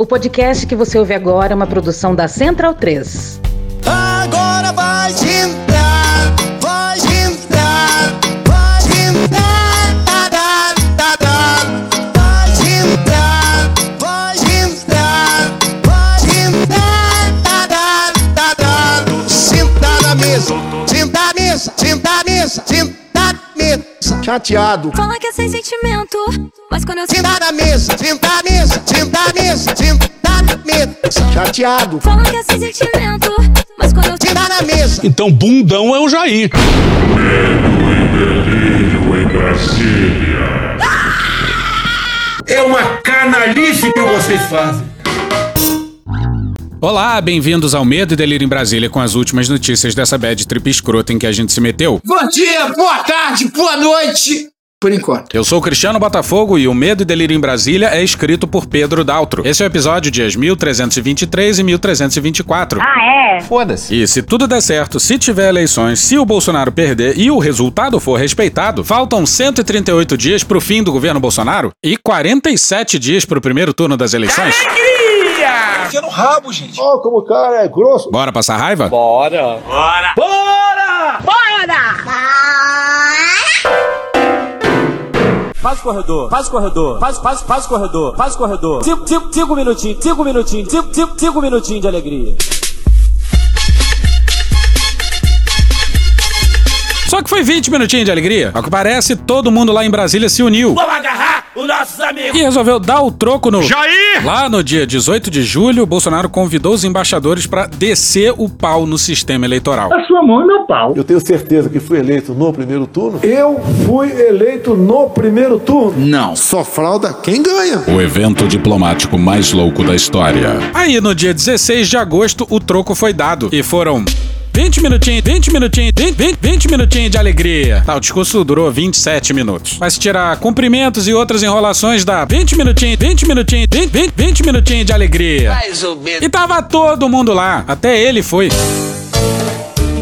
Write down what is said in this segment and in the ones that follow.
O podcast que você ouve agora é uma produção da Central 3. Agora vai entrar, vai entrar, vai entrar, tá, tá, tá, tá. vai entrar, vai entrar, vai entrar, tá, tá, tá, tá. Senta na mesa, senta na mesa, senta na mesa, senta na mesa. Chateado. Fala que é sem sentimento, mas quando eu Senta na mesa, senta na mesa, senta na mesa, senta na mesa. Chateado. Fala que é sem sentimento, mas quando eu Senta na mesa. Então, bundão é o Jair. É uma canalice que vocês fazem. Olá, bem-vindos ao Medo e Delírio em Brasília com as últimas notícias dessa bad trip escrota em que a gente se meteu. Bom dia, boa tarde, boa noite. Por enquanto. Eu sou o Cristiano Botafogo e o Medo e Delírio em Brasília é escrito por Pedro Daltro. Esse é o episódio dias 1323 e 1324. Ah, é? Foda-se. E se tudo der certo, se tiver eleições, se o Bolsonaro perder e o resultado for respeitado, faltam 138 dias pro fim do governo Bolsonaro e 47 dias pro primeiro turno das eleições. Enfia no rabo, gente. Ó, como o cara é grosso. Bora passar raiva? Faz o corredor, faz o corredor, faz, faz, faz o corredor, faz o corredor. Cinco, cinco, cinco minutinhos, cinco minutinhos, cinco, cinco, cinco minutinhos de alegria. Só que foi 20 minutinhos de alegria. Ao que parece, todo mundo lá em Brasília se uniu. Vamos agarrar os nossos amigos. E resolveu dar o troco no. Jair! Lá no dia 18 de julho, Bolsonaro convidou os embaixadores para descer o pau no sistema eleitoral. Eu tenho certeza que fui eleito no primeiro turno. Eu fui eleito no primeiro turno. Não. Só fralda quem ganha. O evento diplomático mais louco da história. Aí, no dia 16 de agosto, o troco foi dado. E foram. 20 minutinhos, 20 minutinhos, 20, 20, 20 minutinhos de alegria. Tá, o discurso durou 27 minutos. Mas se tirar cumprimentos e outras enrolações, dá 20 minutinhos, 20 minutinhos, 20, 20, 20 minutinhos de alegria. Mais ou menos. E tava todo mundo lá. Até ele foi.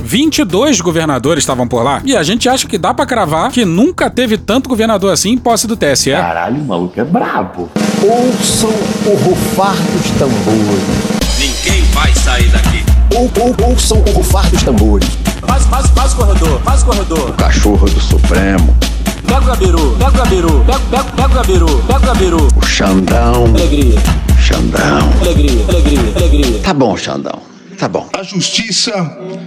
22 governadores estavam por lá. E a gente acha que dá pra cravar que nunca teve tanto governador assim em posse do TSE. Caralho, o maluco é brabo. Ouçam o rufar dos tambores. Ninguém vai sair daqui. Ou, ou, ouçam o rufar dos tambores. Faz, faz, faz o corredor, faz o corredor. Cachorro do Supremo. Pega o gabiru, pega o gabiru, pega, pega, pega o gabiru, pega o gabiru. O Xandão. Alegria, Xandão. alegria, alegria, alegria. Tá bom, Xandão. Tá bom. A justiça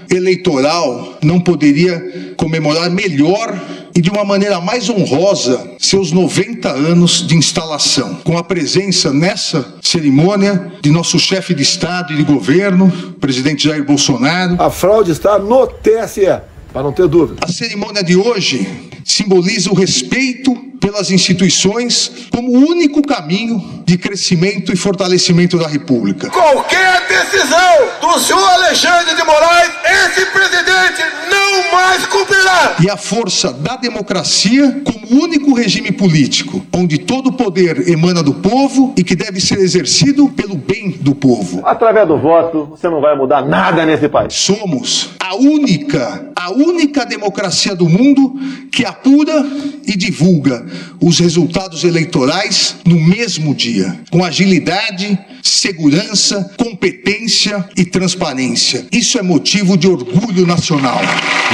eleitoral não poderia comemorar melhor e de uma maneira mais honrosa seus 90 anos de instalação, com a presença nessa cerimônia de nosso chefe de Estado e de governo, presidente Jair Bolsonaro. A fraude está no TSE, para não ter dúvida. A cerimônia de hoje simboliza o respeito pelas instituições como o único caminho de crescimento e fortalecimento da República. Qualquer decisão do senhor Alexandre de Moraes, esse presidente não mais cumprirá. e a força da democracia como único regime político, onde todo o poder emana do povo e que deve ser exercido pelo bem do povo. Através do voto, você não vai mudar nada nesse país. Somos a única, a única democracia do mundo que apura e divulga os resultados eleitorais no mesmo dia, com agilidade, segurança, competência e transparência. Isso é motivo de orgulho nacional.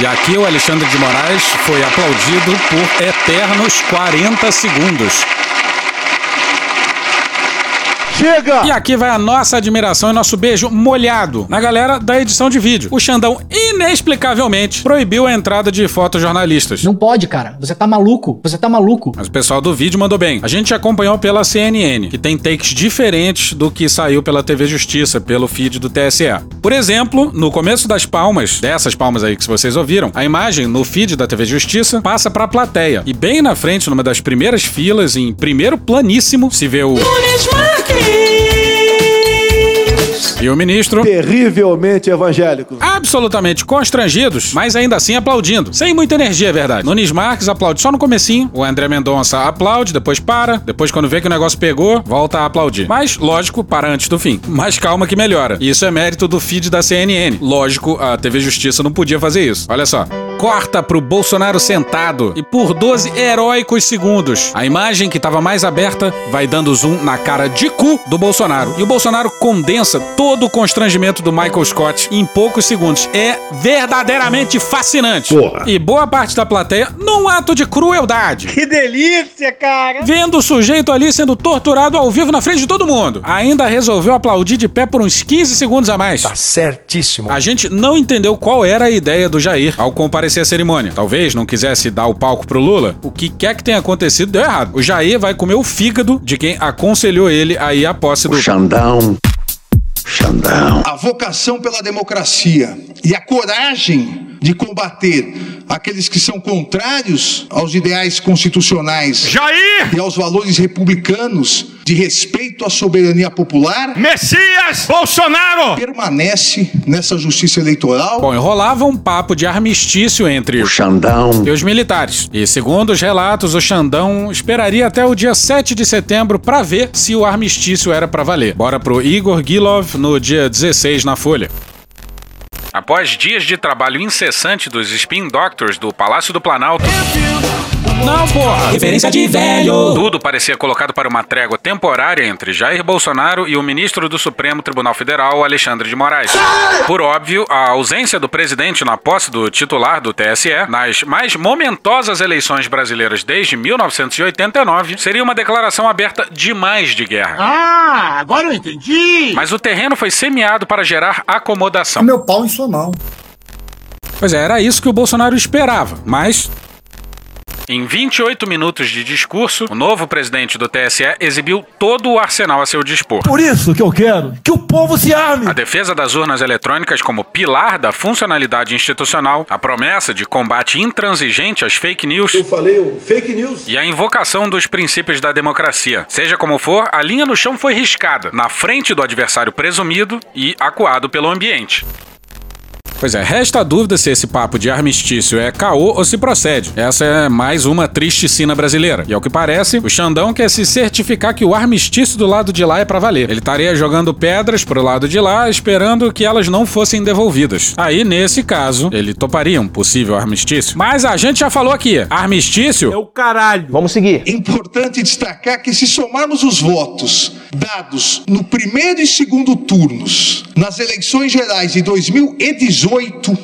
E aqui o Alexandre de Moraes foi aplaudido por eternos 40 segundos. Chega! E aqui vai a nossa admiração e nosso beijo molhado na galera da edição de vídeo. O Xandão, inexplicavelmente, proibiu a entrada de fotojornalistas. Não pode, cara. Você tá maluco. Você tá maluco. Mas o pessoal do vídeo mandou bem. A gente acompanhou pela CNN, que tem takes diferentes do que saiu pela TV Justiça, pelo feed do TSE. Por exemplo, no começo das palmas, dessas palmas aí que vocês ouviram, a imagem no feed da TV Justiça passa pra plateia. E bem na frente, numa das primeiras filas, em primeiro planíssimo, se vê o. E o ministro Terrivelmente evangélicos. absolutamente constrangidos, mas ainda assim aplaudindo. Sem muita energia, é verdade. Nunes Marques aplaude só no comecinho, o André Mendonça aplaude, depois para, depois quando vê que o negócio pegou, volta a aplaudir. Mas, lógico, para antes do fim. Mas calma que melhora. Isso é mérito do feed da CNN. Lógico, a TV Justiça não podia fazer isso. Olha só. corta pro Bolsonaro sentado e por 12 heróicos segundos, a imagem que tava mais aberta vai dando zoom na cara de cu do Bolsonaro. E o Bolsonaro condensa todo o constrangimento do Michael Scott em poucos segundos. É verdadeiramente fascinante. Porra. E boa parte da plateia num ato de crueldade. Que delícia, cara! Vendo o sujeito ali sendo torturado ao vivo na frente de todo mundo. Ainda resolveu aplaudir de pé por uns 15 segundos a mais. Tá certíssimo. A gente não entendeu qual era a ideia do Jair ao comparecer à cerimônia. Talvez não quisesse dar o palco pro Lula. O que quer que tenha acontecido deu errado. O Jair vai comer o fígado de quem aconselhou ele a ir à posse do. Xandão. Xandão. A vocação pela democracia e a coragem de combater aqueles que são contrários aos ideais constitucionais Jair! e aos valores republicanos de respeito à soberania popular Messias Bolsonaro! permanece nessa justiça eleitoral. Bom, enrolava um papo de armistício entre O Xandão. e os militares. E segundo os relatos, o Xandão esperaria até o dia 7 de setembro pra ver se o armistício era pra valer. Bora pro Igor Gilov no dia 16 na Folha. Após dias de trabalho incessante dos Spin Doctors do Palácio do Planalto. Não, porra! Referência de velho. Tudo parecia colocado para uma trégua temporária entre Jair Bolsonaro e o ministro do Supremo Tribunal Federal, Alexandre de Moraes. Por óbvio, a ausência do presidente na posse do titular do TSE nas mais momentosas eleições brasileiras desde 1989 seria uma declaração aberta demais de guerra. Ah, agora eu entendi! Mas o terreno foi semeado para gerar acomodação. Meu pau em sua mão. Pois é, era isso que o Bolsonaro esperava, mas. Em 28 minutos de discurso, o novo presidente do TSE exibiu todo o arsenal a seu dispor. Por isso que eu quero que o povo se arme. A defesa das urnas eletrônicas como pilar da funcionalidade institucional, a promessa de combate intransigente às fake news Eu falei o fake news. e a invocação dos princípios da democracia. Seja como for, a linha no chão foi riscada, na frente do adversário presumido e acuado pelo ambiente. Pois é, resta a dúvida se esse papo de armistício é caô ou se procede. Essa é mais uma triste cena brasileira. E ao que parece, o Xandão quer se certificar que o armistício do lado de lá é pra valer. Ele estaria jogando pedras pro lado de lá, esperando que elas não fossem devolvidas. Aí, nesse caso, ele toparia um possível armistício. Mas a gente já falou aqui, armistício É o caralho. Vamos seguir. É importante destacar que se somarmos os votos dados no primeiro e segundo turnos nas eleições gerais de 2018,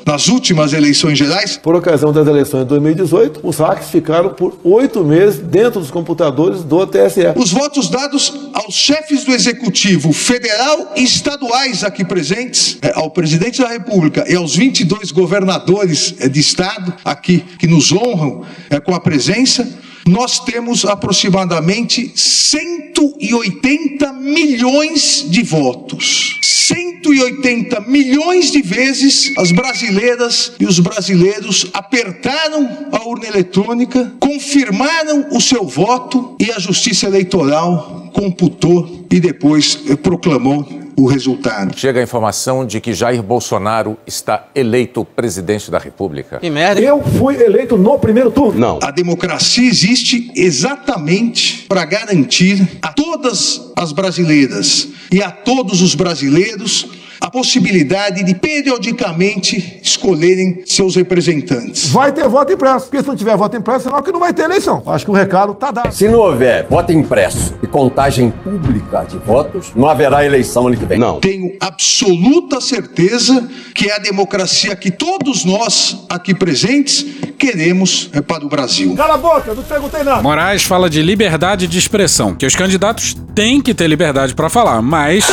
nas últimas eleições gerais, Por ocasião das eleições de 2018, os hacks ficaram por oito meses dentro dos computadores do TSE. os votos dados aos chefes do executivo federal e estaduais aqui presentes, eh, ao presidente da República e aos 22 governadores eh, de estado aqui que nos honram eh, com a presença, nós temos aproximadamente 180 milhões de votos. 180 milhões de vezes as brasileiras e os brasileiros apertaram a urna eletrônica, confirmaram o seu voto e a Justiça Eleitoral computou e depois eh, proclamou o resultado. Chega a informação de que Jair Bolsonaro está eleito presidente da República. Que merda. Eu fui eleito no primeiro turno. Não. A democracia existe exatamente para garantir a todas as brasileiras e a todos os brasileiros a possibilidade de periodicamente escolherem seus representantes. Vai ter voto impresso. Porque se não tiver voto impresso, senão que não vai ter eleição. Acho que o recado tá dado. Se não houver voto impresso e contagem pública de votos, não haverá eleição ano que vem. Não. Tenho absoluta certeza que é a democracia que todos nós aqui presentes queremos é, para o Brasil. Cala a boca, não perguntei nada. Moraes fala de liberdade de expressão, que os candidatos têm que ter liberdade pra falar, mas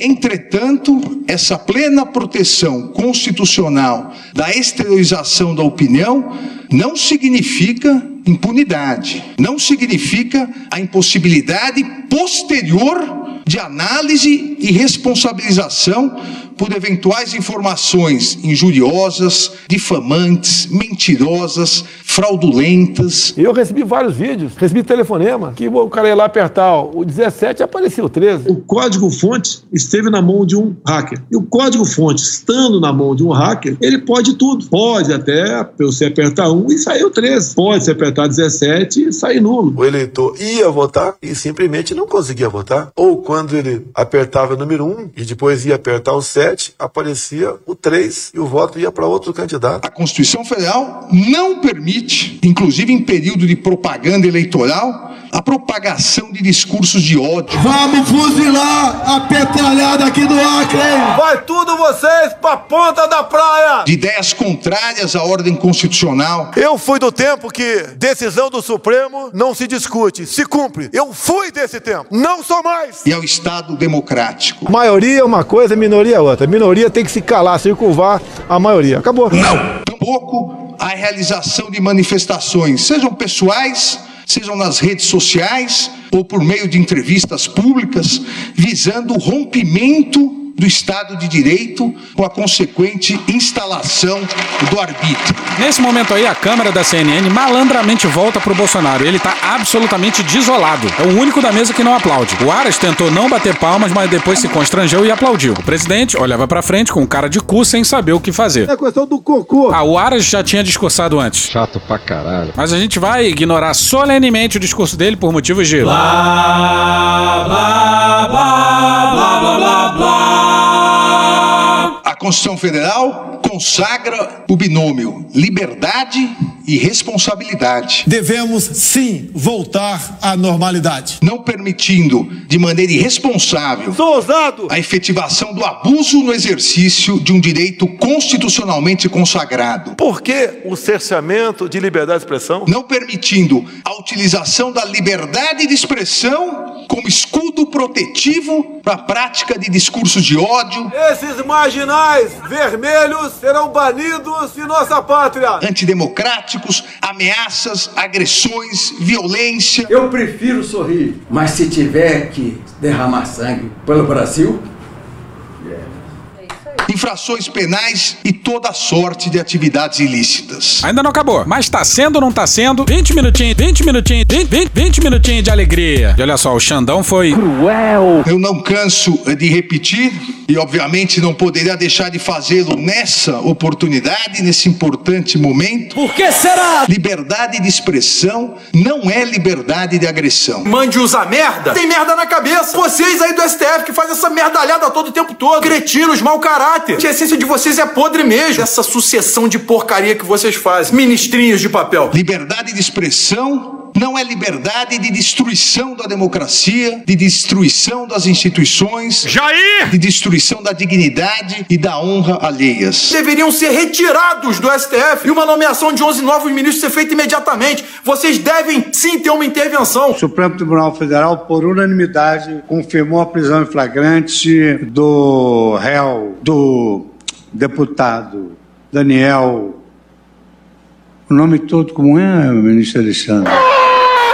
Entretanto, essa plena proteção constitucional da exteriorização da opinião não significa impunidade, não significa a impossibilidade posterior de análise e responsabilização por eventuais informações injuriosas, difamantes, mentirosas, fraudulentas. Eu recebi vários vídeos, recebi telefonema, que o cara ia lá apertar o 17 e aparecia o 13. O código-fonte esteve na mão de um hacker. E o código-fonte, estando na mão de um hacker, ele pode tudo. Pode até você apertar um e sair o 13. Pode se apertar 17 e sair nulo. O eleitor ia votar e simplesmente não conseguia votar. Ou quando ele apertava o número 1 e depois ia apertar o 7, 7 aparecia o 3 e o voto ia para outro candidato. A Constituição Federal não permite, inclusive em período de propaganda eleitoral, a propagação de discursos de ódio. Vamos fuzilar a petralhada aqui do Acre, hein? Vai tudo vocês pra ponta da praia! De ideias contrárias à ordem constitucional. Eu fui do tempo que decisão do Supremo não se discute, se cumpre. Eu fui desse tempo, não sou mais. E ao Estado democrático. Maioria é uma coisa, minoria é outra. Minoria tem que se calar, circunvar a maioria. Acabou. Não. Tampouco a realização de manifestações, sejam pessoais, sejam nas redes sociais ou por meio de entrevistas públicas, visando o rompimento do Estado de Direito com a consequente instalação do arbítrio. Nesse momento aí, a câmera da CNN malandramente volta pro Bolsonaro. Ele tá absolutamente desolado. É o único da mesa que não aplaude. O Aras tentou não bater palmas, mas depois se constrangeu e aplaudiu. O presidente olhava pra frente com cara de cu sem saber o que fazer. É questão do cocô. Ah, o Aras já tinha discursado antes. Chato pra caralho. Mas a gente vai ignorar solenemente o discurso dele por motivos de. Blá, blá, blá, blá, blá, blá, blá. A Constituição Federal consagra o binômio liberdade e responsabilidade. Devemos sim voltar à normalidade. Não permitindo de maneira irresponsável Sou ousado. a efetivação do abuso no exercício de um direito constitucionalmente consagrado. Por que o cerceamento de liberdade de expressão? Não permitindo a utilização da liberdade de expressão como escudo protetivo para a prática de discursos de ódio, Esses marginais vermelhos serão banidos de nossa pátria! antidemocráticos, ameaças, agressões, violência. Eu prefiro sorrir, mas se tiver que derramar sangue pelo Brasil, infrações penais e toda sorte de atividades ilícitas. Ainda não acabou, mas tá sendo ou não tá sendo? 20 minutinhos, 20 minutinhos, 20, 20, 20 minutinhos de alegria. E olha só, o Xandão foi. Cruel. Eu não canso de repetir e, obviamente, não poderia deixar de fazê-lo nessa oportunidade, nesse importante momento. Por que será? Liberdade de expressão não é liberdade de agressão. Mande usar merda? Tem merda na cabeça. Vocês aí do STF que fazem essa merdalhada todo o tempo todo. Cretinos, mau caráter. A essência de vocês é podre mesmo. Essa sucessão de porcaria que vocês fazem. Ministrinhos de papel. Liberdade de expressão não é liberdade de destruição da democracia, de destruição das instituições, Jair! de destruição da dignidade e da honra alheias. Deveriam ser retirados do STF e uma nomeação de 11 novos ministros ser feita imediatamente. Vocês devem sim ter uma intervenção. O Supremo Tribunal Federal, por unanimidade, confirmou a prisão em flagrante do réu, do deputado Daniel. O nome todo como é, ministro Alexandre?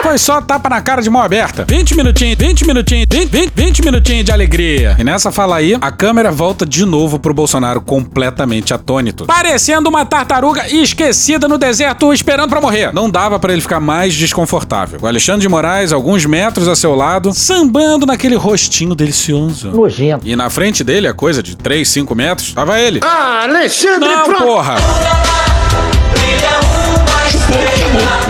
Foi só tapa na cara de mão aberta. 20 minutinhos, 20 minutinhos, 20, 20, 20 minutinhos de alegria. E nessa fala aí, a câmera volta de novo pro Bolsonaro completamente atônito. Parecendo uma tartaruga esquecida no deserto esperando pra morrer. Não dava pra ele ficar mais desconfortável. O Alexandre de Moraes, alguns metros a seu lado, sambando naquele rostinho delicioso. Nojento. E na frente dele, a coisa de 3, 5 metros, tava ele. Ah, Alexandre, Não, porra!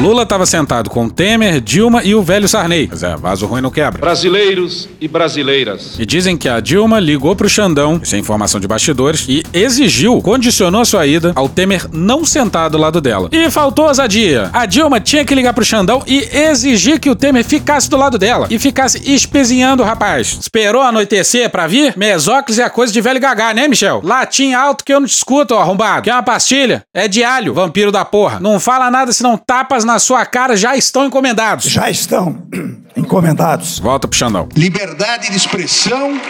Lula estava sentado com Temer, Dilma e o velho Sarney. Mas é, vaso ruim não quebra. Brasileiros e brasileiras. E dizem que a Dilma ligou pro Xandão, isso é informação de bastidores, e exigiu, condicionou sua ida ao Temer não sentar do lado dela. E faltou ousadia. A Dilma tinha que ligar pro Xandão e exigir que o Temer ficasse do lado dela e ficasse espezinhando o rapaz. Esperou anoitecer pra vir? Mesóclise é coisa de velho gagá, né, Michel? Latim alto que eu não te escuto, ó, arrombado. Quer uma pastilha? É de alho, vampiro da porra. Não fala nada senão tapas na sua cara já estão encomendados. Já estão encomendados. Volta pro Xandão. Liberdade de expressão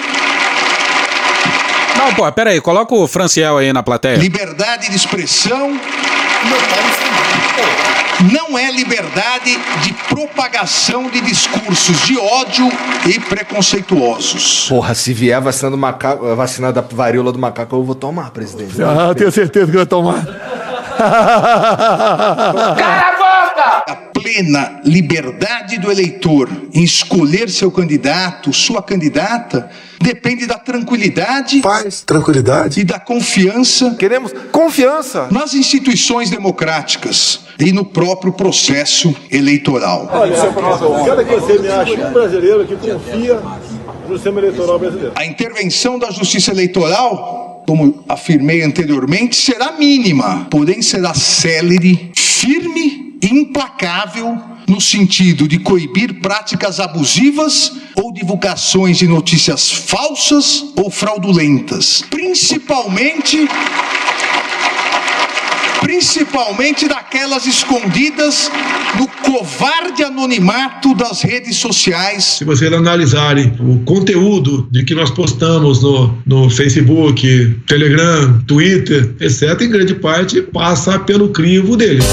Não, pô, pera aí, coloca o Franciel aí na plateia. Liberdade de expressão não é liberdade de propagação de discursos de ódio e preconceituosos. Porra, se vier a vacina do macaco, a vacina da varíola do macaco, eu vou tomar, presidente. Ah, tenho certeza que vai tomar. A plena liberdade do eleitor em escolher seu candidato, sua candidata, depende da tranquilidade, Paz, tranquilidade. e da confiança Queremos confiança. nas instituições democráticas e no próprio processo eleitoral. Olha, quero que você me ache um brasileiro que confia no sistema eleitoral brasileiro. A intervenção da Justiça Eleitoral como afirmei anteriormente, será mínima, porém será célere, firme e implacável no sentido de coibir práticas abusivas ou divulgações de notícias falsas ou fraudulentas, principalmente principalmente daquelas escondidas no covarde anonimato das redes sociais. Se vocês analisarem o conteúdo de que nós postamos no, no Facebook, Telegram, Twitter, etc., em grande parte passa pelo crivo deles.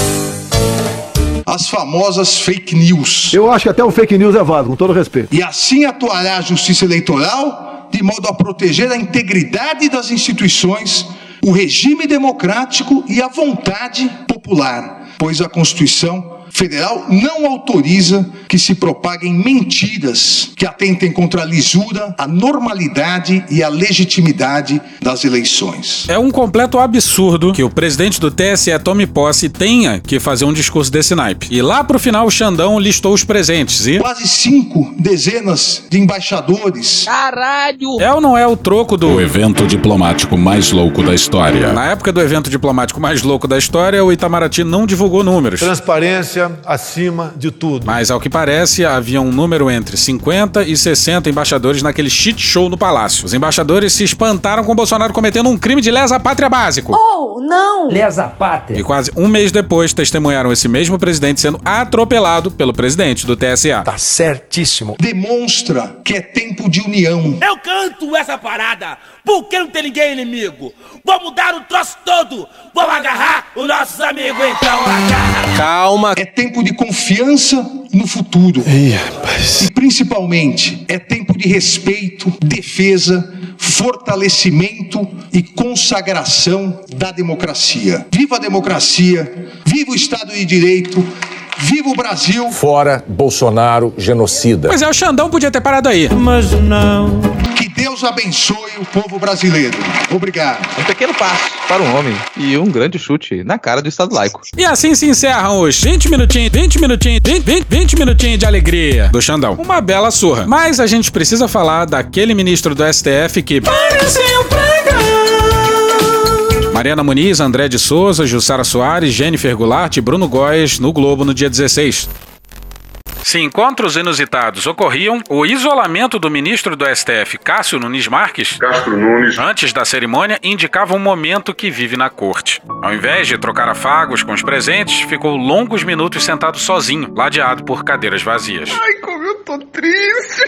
As famosas fake news. Eu acho que até o fake news é válido, com todo respeito. E assim atuará a Justiça Eleitoral de modo a proteger a integridade das instituições, o regime democrático e a vontade popular, pois a Constituição Federal não autoriza que se propaguem mentiras que atentem contra a lisura, a normalidade e a legitimidade das eleições. É um completo absurdo que o presidente do TSE tome posse e tenha que fazer um discurso desse naipe. E lá pro final o Xandão listou os presentes e. Quase cinco dezenas de embaixadores. Caralho! É ou não é o troco do o evento diplomático mais louco da história? Na época do evento diplomático mais louco da história, o Itamaraty não divulgou números. Transparência acima de tudo. Mas ao que parece, havia um número entre 50 e 60 embaixadores naquele shit show no palácio. Os embaixadores se espantaram com Bolsonaro cometendo um crime de lesa pátria básico. Oh, não! Lesa pátria. E quase um mês depois testemunharam esse mesmo presidente sendo atropelado pelo presidente do TSA. Tá certíssimo. Demonstra que é tempo de união. Eu canto essa parada porque não tem ninguém inimigo. Vamos dar o troço todo. Vamos agarrar os nossos amigos, então agarra. Calma. É tempo de confiança no futuro. Ih, rapaz. E principalmente é tempo de respeito, defesa, fortalecimento e consagração da democracia. Viva a democracia, viva o Estado de Direito, viva o Brasil. Fora Bolsonaro, genocida. Pois é, o Xandão podia ter parado aí. Mas não. Deus abençoe o povo brasileiro. Obrigado. Um pequeno passo para um homem e um grande chute na cara do Estado laico. E assim se encerram os 20 minutinhos, 20 minutinhos, 20, 20, 20 minutinhos de alegria do Xandão. Uma bela surra. Mas a gente precisa falar daquele ministro do STF que. Pareceu Mariana Muniz, André de Souza, Jussara Soares, Jennifer Goulart e Bruno Góes no Globo no dia 16. Se encontros inusitados ocorriam, o isolamento do ministro do STF, Cássio Nunes Marques, Castro Nunes, antes da cerimônia, indicava um momento que vive na corte. Ao invés de trocar afagos com os presentes, ficou longos minutos sentado sozinho, ladeado por cadeiras vazias. Ai, como eu tô triste.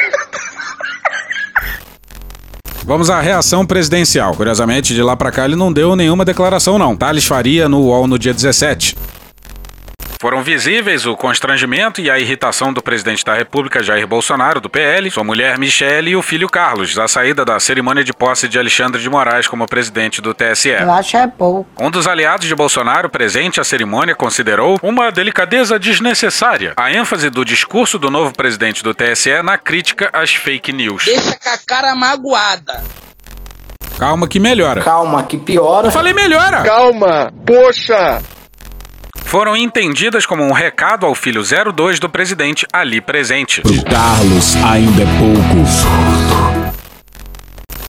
Vamos à reação presidencial. Curiosamente, de lá pra cá ele não deu nenhuma declaração não. Thales Faria no UOL no dia 17. Foram visíveis o constrangimento e a irritação do presidente da República, Jair Bolsonaro, do PL, sua mulher Michele e o filho Carlos, à saída da cerimônia de posse de Alexandre de Moraes como presidente do TSE. Eu acho é pouco. Um dos aliados de Bolsonaro presente à cerimônia considerou uma delicadeza desnecessária a ênfase do discurso do novo presidente do TSE na crítica às fake news. Deixa com a cara magoada. Calma que melhora. Calma, que piora. Eu falei melhora. Calma, poxa. Foram entendidas como um recado ao filho 02 do presidente ali presente. Pro Carlos ainda é pouco.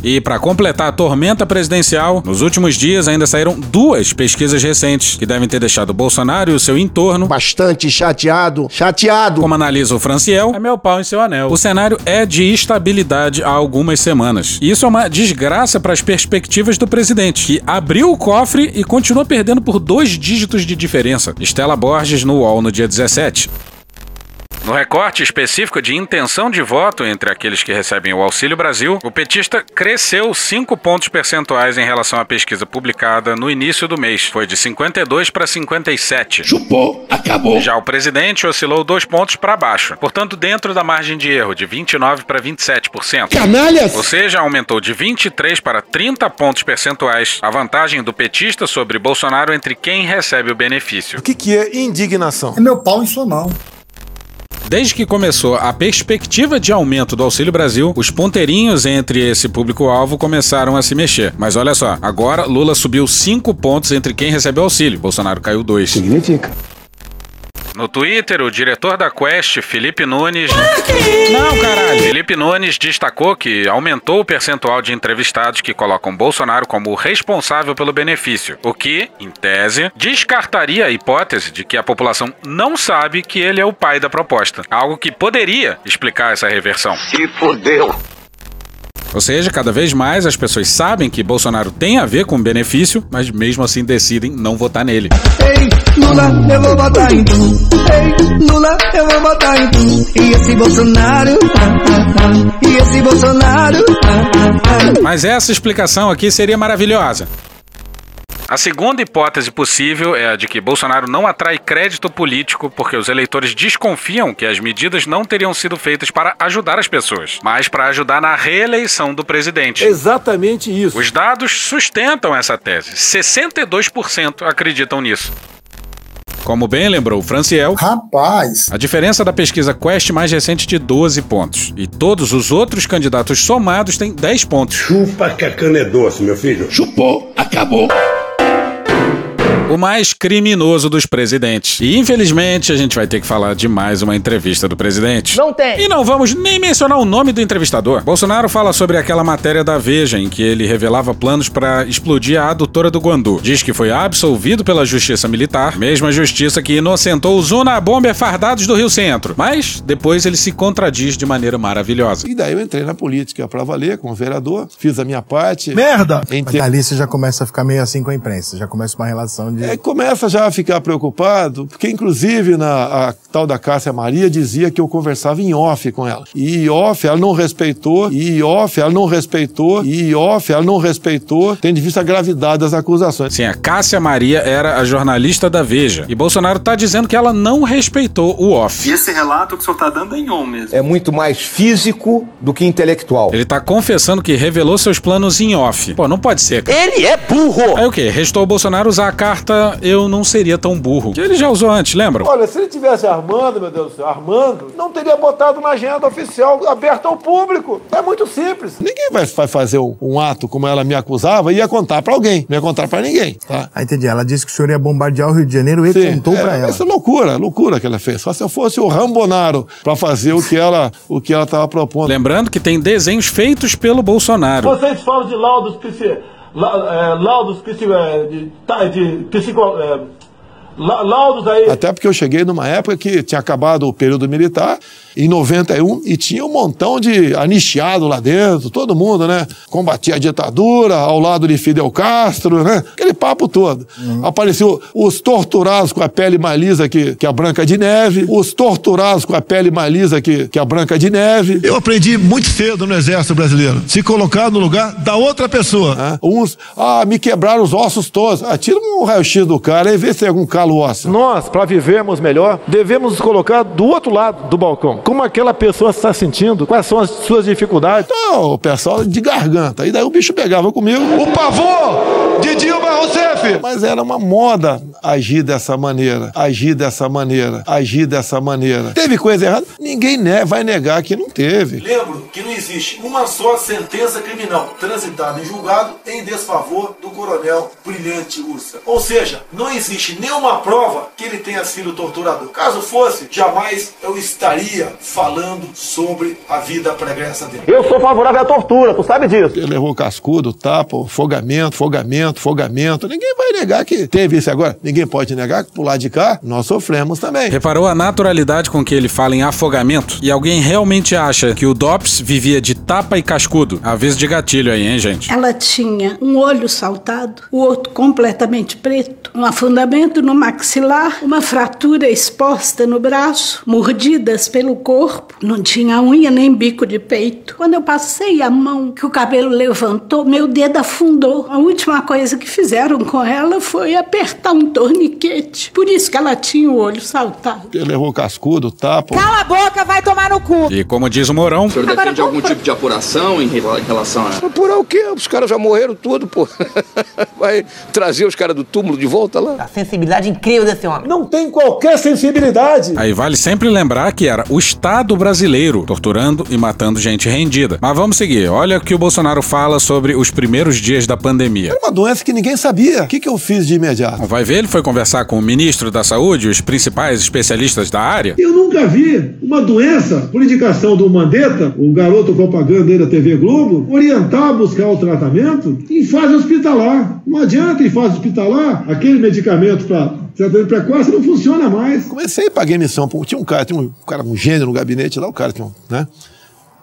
E para completar a tormenta presidencial, nos últimos dias ainda saíram duas pesquisas recentes que devem ter deixado Bolsonaro e o seu entorno bastante chateado, chateado. Como analisa o Franciel, é meu pau em seu anel. O cenário é de instabilidade há algumas semanas. E isso é uma desgraça para as perspectivas do presidente, que abriu o cofre e continua perdendo por dois dígitos de diferença. Estela Borges no UOL no dia 17. No recorte específico de intenção de voto entre aqueles que recebem o Auxílio Brasil, o petista cresceu 5 pontos percentuais em relação à pesquisa publicada no início do mês. Foi de 52 para 57. Chupou, acabou. Já o presidente oscilou 2 pontos para baixo, portanto dentro da margem de erro de 29 para 27%. Canalhas! Ou seja, aumentou de 23 para 30 pontos percentuais a vantagem do petista sobre Bolsonaro entre quem recebe o benefício. O que, que é indignação? É meu pau em sua mão. Desde que começou a perspectiva de aumento do Auxílio Brasil, os ponteirinhos entre esse público-alvo começaram a se mexer. Mas olha só, agora Lula subiu 5 pontos entre quem recebe auxílio, Bolsonaro caiu 2. Significa. No Twitter, o diretor da Quest, Felipe Nunes. Não, caralho. Felipe Nunes destacou que aumentou o percentual de entrevistados que colocam Bolsonaro como responsável pelo benefício, o que, em tese, descartaria a hipótese de que a população não sabe que ele é o pai da proposta. Algo que poderia explicar essa reversão. Se fudeu. Ou seja, cada vez mais as pessoas sabem que Bolsonaro tem a ver com benefício, mas mesmo assim decidem não votar nele. Ei, Lula, eu vou votar em tu. Ei, Lula, eu vou votar em tu. E esse Bolsonaro, ah, ah, ah. e esse Bolsonaro, ah, ah, ah. Mas essa explicação aqui seria maravilhosa. A segunda hipótese possível é a de que Bolsonaro não atrai crédito político porque os eleitores desconfiam que as medidas não teriam sido feitas para ajudar as pessoas, mas para ajudar na reeleição do presidente. Exatamente isso. Os dados sustentam essa tese. 62% acreditam nisso. Como bem lembrou o Franciel, Rapaz, a diferença da pesquisa Quest mais recente de 12 pontos. E todos os outros candidatos somados têm 10 pontos. Chupa que a cana é doce, meu filho. Chupou, acabou. O mais criminoso dos presidentes. E infelizmente a gente vai ter que falar de mais uma entrevista do presidente. Não tem. E não vamos nem mencionar o nome do entrevistador. Bolsonaro fala sobre aquela matéria da Veja em que ele revelava planos para explodir a adutora do Guandu. Diz que foi absolvido pela justiça militar, mesma justiça que inocentou os Unabomber fardados do Rio Centro. Mas depois ele se contradiz de maneira maravilhosa. E daí eu entrei na política pra valer, como vereador, fiz a minha parte. merda! Em Mas ali você já começa a ficar meio assim com a imprensa, já começa uma relação de. É, começa já a ficar preocupado, porque inclusive na a tal da Cássia Maria dizia que eu conversava em off com ela. E off ela não respeitou, e off ela não respeitou, e off ela não respeitou, tendo em vista a gravidade das acusações. Sim, a Cássia Maria era a jornalista da Veja. E Bolsonaro tá dizendo que ela não respeitou o off. E esse relato que o senhor tá dando é em on mesmo. É muito mais físico do que intelectual. Ele tá confessando que revelou seus planos em off. Pô, não pode ser. cara. Ele é burro. Aí o quê? Restou o Bolsonaro usar a carta Eu não seria tão burro. Que ele já usou antes, lembram? Olha, se ele tivesse armando, meu Deus do céu, armando, não teria botado na agenda oficial aberta ao público. É muito simples. Ninguém vai, fazer um, um ato como ela me acusava e ia contar pra alguém. Não ia contar pra ninguém, tá? Ah, entendi. Ela disse que o senhor ia bombardear o Rio de Janeiro e Sim, contou é, pra ela. Essa é loucura, loucura que ela fez. Só se eu fosse o Rambonaro pra fazer o que ela o que ela tava propondo. Lembrando que tem desenhos feitos pelo Bolsonaro. Vocês falam de laudos é, laudos psi, é, de, tá, de psico, laudos aí. Até porque eu cheguei numa época que tinha acabado o período militar, em 91, e tinha um montão de anistiado lá dentro, todo mundo, né? Combatia a ditadura ao lado de Fidel Castro, né? Aquele papo todo. Apareceu os torturados com a pele mais lisa que, que a Branca de Neve, os torturados com a pele mais lisa que, que a Branca de Neve. eu aprendi muito cedo no Exército Brasileiro. Se colocar no lugar da outra pessoa. né? Uns, ah, me quebraram os ossos todos. Ah, tira um raio-x do cara e vê se tem algum Nós, para vivermos melhor, devemos nos colocar do outro lado do balcão. Como aquela pessoa está sentindo, quais são as suas dificuldades. Então, o pessoal de garganta. E daí o bicho pegava comigo. O pavor de Dilma Rousseff. Mas era uma moda agir dessa maneira, agir dessa maneira, agir dessa maneira. Teve coisa errada? Ninguém ne vai negar que não teve. Lembro que não existe uma só sentença criminal transitada em julgado em desfavor do coronel Brilhante Ursa. Ou seja, não existe nenhuma prova que ele tenha sido torturador. Caso fosse, jamais eu estaria falando sobre a vida pregressa dele. Eu sou favorável à tortura, tu sabe disso. Ele levou cascudo, tapa, fogamento, fogamento, fogamento. Ninguém vai negar que teve isso agora. Ninguém pode negar que por lado de cá nós sofremos também. Reparou a naturalidade com que ele fala em afogamento? E alguém realmente acha que o Dops vivia de tapa e cascudo? Aviso de gatilho aí, hein, gente? Ela tinha um olho saltado, o outro completamente preto, um afundamento no maxilar, uma fratura exposta no braço, mordidas pelo corpo, não tinha unha nem bico de peito. Quando eu passei a mão, que o cabelo levantou, meu dedo afundou. A última coisa que fizeram com ela foi apertar um torniquete. Por isso que ela tinha o olho saltado. Ele levou cascudo, tapa. Cala a boca, vai tomar no cu. E como diz o Mourão, O senhor defende algum tipo de apuração em rela- em relação a. Por o quê? Os caras já morreram tudo, pô. Vai trazer os caras do túmulo de volta lá? A sensibilidade incrível desse homem. Não tem qualquer sensibilidade. Aí vale sempre lembrar que era o Estado brasileiro torturando e matando gente rendida. Mas vamos seguir. Olha o que o Bolsonaro fala sobre os primeiros dias da pandemia. Era uma doença que ninguém sabia. O que, que eu fiz de imediato? Vai ver, ele foi conversar com o ministro da Saúde, os principais especialistas da área. Eu nunca vi uma doença, por indicação do Mandetta, o garoto propaganda aí da TV Globo, orientar a buscar o tratamento em fase hospitalar. Não adianta em fase hospitalar, aquele medicamento para tratamento precoce não funciona mais. Comecei e paguei missão. Tinha um cara, tinha um cara, um gênio no gabinete lá, o cara tinha um, né?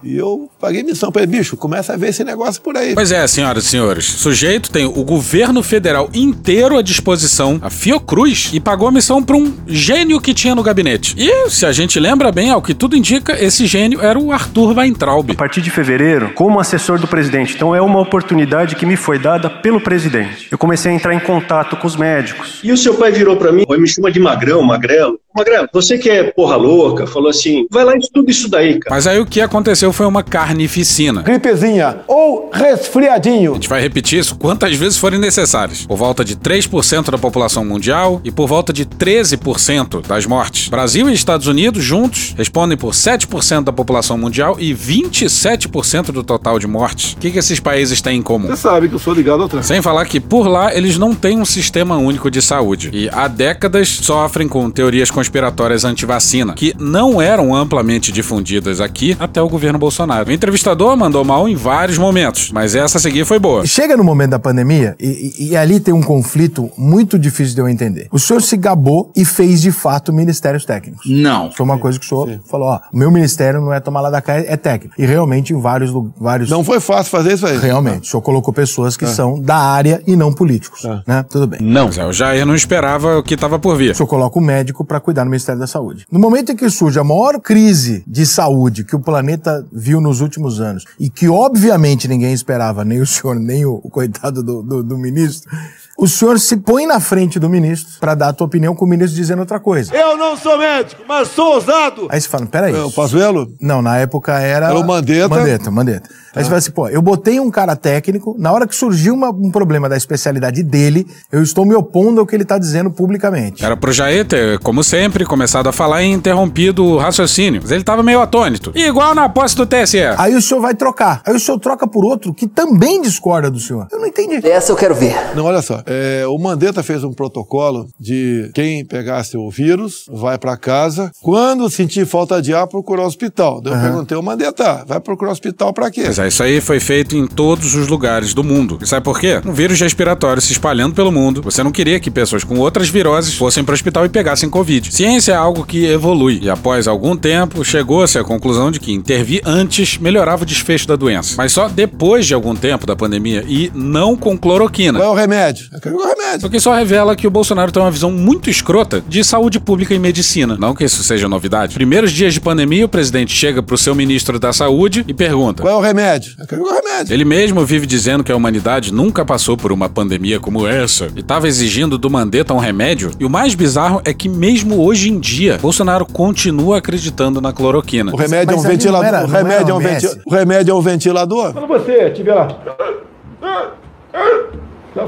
E eu paguei missão para ele, bicho, começa a ver esse negócio por aí. Pois é, senhoras e senhores. O sujeito tem o governo federal inteiro à disposição, a Fiocruz, e pagou a missão para um gênio que tinha no gabinete. E, se a gente lembra bem, ao que tudo indica, esse gênio era o Arthur Weintraub. A partir de fevereiro, como assessor do presidente, então é uma oportunidade que me foi dada pelo presidente. Eu comecei a entrar em contato com os médicos. E o seu pai virou pra mim, me chama de magrão, magrelo. Magrelo, você que é porra louca, falou assim, vai lá e estuda isso daí, cara. Mas aí o que aconteceu foi uma carnificina. Gripezinha ou resfriadinho. A gente vai repetir isso quantas vezes forem necessárias. Por volta de 3% da população mundial e por volta de 13% das mortes. Brasil e Estados Unidos juntos respondem por 7% da população mundial e 27% do total de mortes. O que, que esses países têm em comum? Você sabe que eu sou ligado ao trânsito. Sem falar que por lá eles não têm um sistema único de saúde e há décadas sofrem com teorias conspiratórias anti-vacina, que não eram amplamente difundidas aqui até o governo Bolsonaro. O entrevistador mandou mal em vários momentos, mas essa a seguir foi boa. Chega no momento da pandemia e, e- e ali tem um conflito muito difícil de eu entender. O senhor se gabou e fez de fato ministérios técnicos. Não. Foi uma coisa que o senhor falou, ó, o meu ministério não é tomar lá da cá, é técnico. E realmente em vários vários Não foi fácil fazer isso aí. Realmente, o senhor colocou pessoas que É. são da área e não políticos, né? Tudo bem. Não. Mas é, o Jair não esperava o que estava por vir. O senhor coloca o médico para cuidar do Ministério da Saúde. No momento em que surge a maior crise de saúde que o planeta viu nos últimos anos, e que obviamente ninguém esperava, nem o senhor, nem o, o coitado do, do- do ministro, o senhor se põe na frente do ministro para dar a tua opinião com o ministro dizendo outra coisa. Eu não sou médico, mas sou ousado. Aí você fala, peraí. É o Pazuello? Não, na época era... Era o Mandetta. Mandetta, Mandetta. Aí você fala assim, pô, eu botei um cara técnico, na hora que surgiu uma- um problema da especialidade dele, eu estou me opondo ao que ele está dizendo publicamente. Era pro Jair ter, como sempre, começado a falar e interrompido o raciocínio. Mas ele tava meio atônito. Igual na posse do TSE. Aí o senhor vai trocar. Aí o senhor troca por outro que também discorda do senhor. Eu não entendi. Essa eu quero ver. Não, olha só. é, o Mandetta fez um protocolo de quem pegasse o vírus vai pra casa. Quando sentir falta de ar, procurar o hospital. Daí eu Aham. perguntei, ô Mandetta, vai procurar hospital pra quê? Mas é, isso aí foi feito em todos os lugares do mundo. E sabe por quê? Um vírus respiratório se espalhando pelo mundo. Você não queria que pessoas com outras viroses fossem pro hospital e pegassem Covid. Ciência é algo que evolui. E após algum tempo, chegou-se à conclusão de que intervir antes melhorava o desfecho da doença. Mas só depois de algum tempo da pandemia e não com cloroquina. Qual é o remédio? Eu quero o remédio. O que só revela que o Bolsonaro tem uma visão muito escrota de saúde pública e medicina. Não que isso seja novidade. Primeiros dias de pandemia, o presidente chega pro seu ministro da saúde e pergunta: Qual é o remédio? Eu quero o remédio. Ele mesmo vive dizendo que a humanidade nunca passou por uma pandemia como essa e estava exigindo do Mandetta um remédio. E o mais bizarro é que mesmo hoje em dia, Bolsonaro continua acreditando na cloroquina. O remédio é um ventilador. o, remédio é um venti- o remédio é um ventilador. Quando você estiver lá,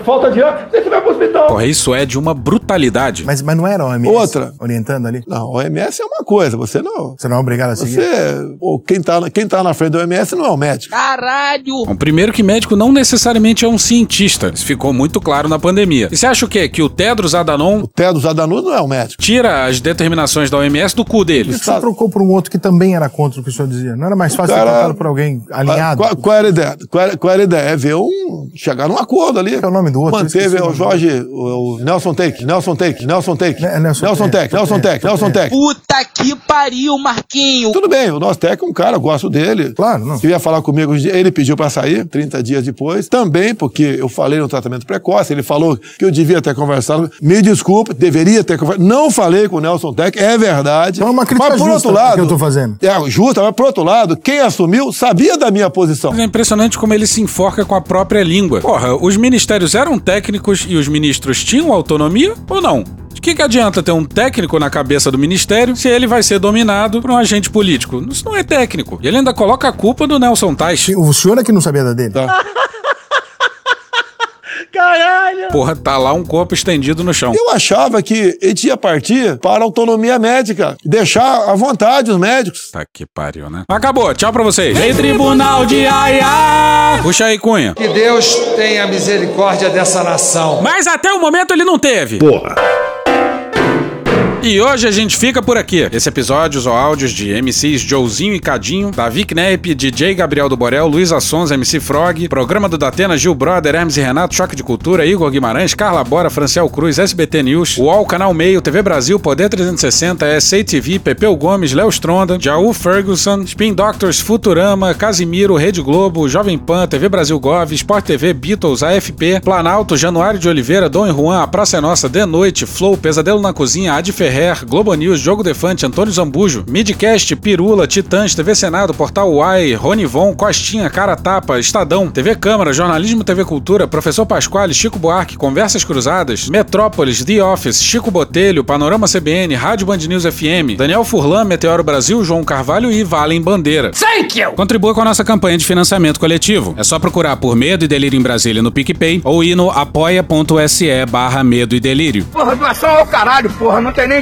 falta de ar, você vai pro hospital. Porra, isso é de uma brutalidade. Mas, mas não era a OMS Outra. orientando ali? Não, o OMS é uma coisa, você não. Você não é obrigado a seguir? Você, ou quem tá, na- quem tá na frente do OMS não é o médico. Caralho! Bom, primeiro que médico não necessariamente é um cientista. Isso ficou muito claro na pandemia. E você acha o quê? Que o Tedros Adhanom... O Tedros Adhanom não é um médico. Tira as determinações da OMS do cu dele. que o senhor trocou por um outro que também era contra o que o senhor dizia? Não era mais fácil cara- ter trocado por alguém alinhado? Qual, qual era a ideia? Qual era, qual era a ideia? É ver um. chegar num acordo ali. É o nome do outro? Manteve o. Jorge, o, Nelson Take, Nelson Take, Nelson Take. Nelson- Nelson Take, é, Nelson é, Take, Nelson é. Take. Puta que pariu, Marquinho. Tudo bem, o nosso técnico é um cara, eu gosto dele. Claro, não. Queria falar comigo, ele pediu pra sair 30 dias depois. Também porque eu falei no tratamento precoce, ele falou que eu devia ter conversado. Me desculpe, deveria ter conversado. Não falei com o Nelson Tech, é verdade. Então é uma crítica mas por justa outro lado, que eu tô fazendo. É justa, mas por outro lado, quem assumiu sabia da minha posição. Mas é impressionante como ele se enforca com a própria língua. Porra, os ministérios eram técnicos e os ministros tinham autonomia ou não? De que, que adianta ter um técnico na cabeça do ministério se ele vai ser dominado por um agente político? Isso não é técnico. E ele ainda coloca a culpa do Nelson Tais. O senhor é que não sabia da dele? Tá. caralho! Porra, tá lá um corpo estendido no chão. Eu achava que ele ia partir para a autonomia médica, deixar à vontade os médicos. Tá que pariu, né? Acabou, tchau pra vocês. Ei, Tribunal de Aia! Puxa aí, Cunha. Que Deus tenha misericórdia dessa nação. Mas até o momento ele não teve. Porra. E hoje a gente fica por aqui. Esse episódio usou áudios de MCs Joãozinho e Cadinho, Davi Kneip, DJ Gabriel do Borel, Luiz Assons, MC Frog, programa do Datena, Gil Brother, Hermes e Renato, Choque de Cultura, Igor Guimarães, Carla Bora, Franciel Cruz, SBT News, UOL, Canal Meio, TV Brasil, Poder 360, SA TV, Pepeu Gomes, Léo Stronda, Jaú Ferguson, Spin Doctors, Futurama, Casimiro, Rede Globo, Jovem Pan, TV Brasil Gov, Sport TV, Beatles, AFP, Planalto, Januário de Oliveira, Dom e Juan, A Praça é Nossa, De Noite, Flow, Pesadelo na Cozinha, Ad Ferrer, Globo News, Jogo Defante, Antônio Zambujo, Midcast, Pirula, Titãs, TV Senado, Portal Uai, Ronivon, Costinha, Cara Tapa, Estadão, TV Câmara, Jornalismo TV Cultura, Professor Pasquale, Chico Buarque, Conversas Cruzadas, Metrópolis, The Office, Chico Botelho, Panorama CBN, Rádio Band News FM, Daniel Furlan, Meteoro Brasil, João Carvalho e Valem Bandeira. Thank you! Contribua com a nossa campanha de financiamento coletivo. É só procurar por Medo e Delírio em Brasília no PicPay ou ir no apoia.se barra Medo e Delírio. Porra, doação ao caralho, porra. Não tem nem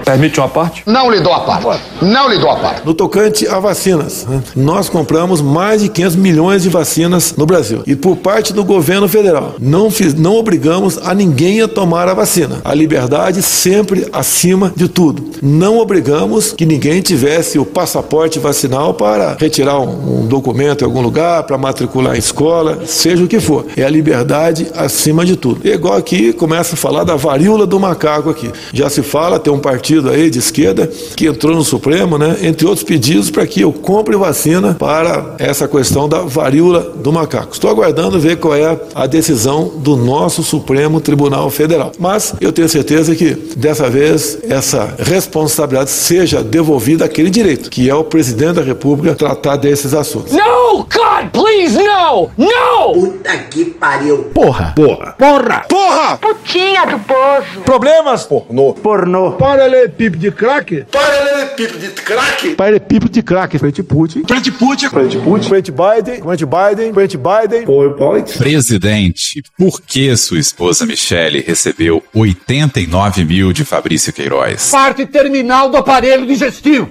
Permite uma parte? Não lhe dou a parte. Não lhe dou a parte. No tocante a vacinas, né, nós compramos mais de 500 milhões de vacinas no Brasil. E por parte do governo federal, não, fiz, não obrigamos a ninguém a tomar a vacina. A liberdade sempre acima de tudo. Não obrigamos que ninguém tivesse o passaporte vacinal para retirar um, um documento em algum lugar, para matricular em escola, seja o que for. É a liberdade acima de tudo. E é igual aqui começa a falar da varíola do macaco aqui. Já se fala, tem um partido aí de esquerda que entrou no Supremo, né, entre outros pedidos para que eu compre vacina para essa questão da varíola do macaco. Estou aguardando ver qual é a decisão do nosso Supremo Tribunal Federal. Mas eu tenho certeza que dessa vez essa responsabilidade seja devolvida àquele direito, que é o presidente da República tratar desses assuntos. No, God, please, no! No! Puta que pariu. Porra. Porra. Porra! Porra! Putinha do poço. Problemas? Pornô. Pornô. Paralelepípedo de crack? Paralelepípedo de crack. Paralelepípedo de crack. Frente Putin. Frente Putin. Frente Putin. Frente Biden. Frente Biden. Frente Biden. PowerPoint. Presidente, por que sua esposa Michele recebeu 89 mil de Fabrício Queiroz? Parte terminal do aparelho digestivo.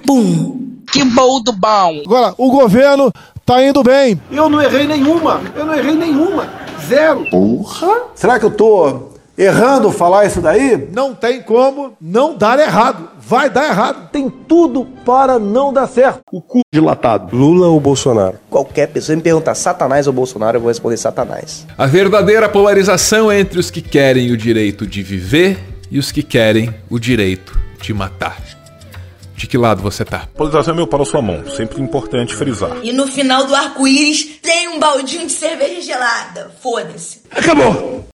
Que bom do bom! Agora, o governo tá indo bem. Eu não errei nenhuma. Eu não errei nenhuma. Zero. Porra. Será que eu tô errando falar isso daí? Não tem como não dar errado. Vai dar errado. Tem tudo para não dar certo. O cu dilatado. Lula ou Bolsonaro? Qualquer pessoa me perguntar Satanás ou Bolsonaro, eu vou responder Satanás. A verdadeira polarização é entre os que querem o direito de viver e os que querem o direito de matar. De que lado você tá? Polarização é meu para sua mão, sempre importante frisar. E no final do arco-íris tem um baldinho de cerveja gelada. Foda-se. Acabou.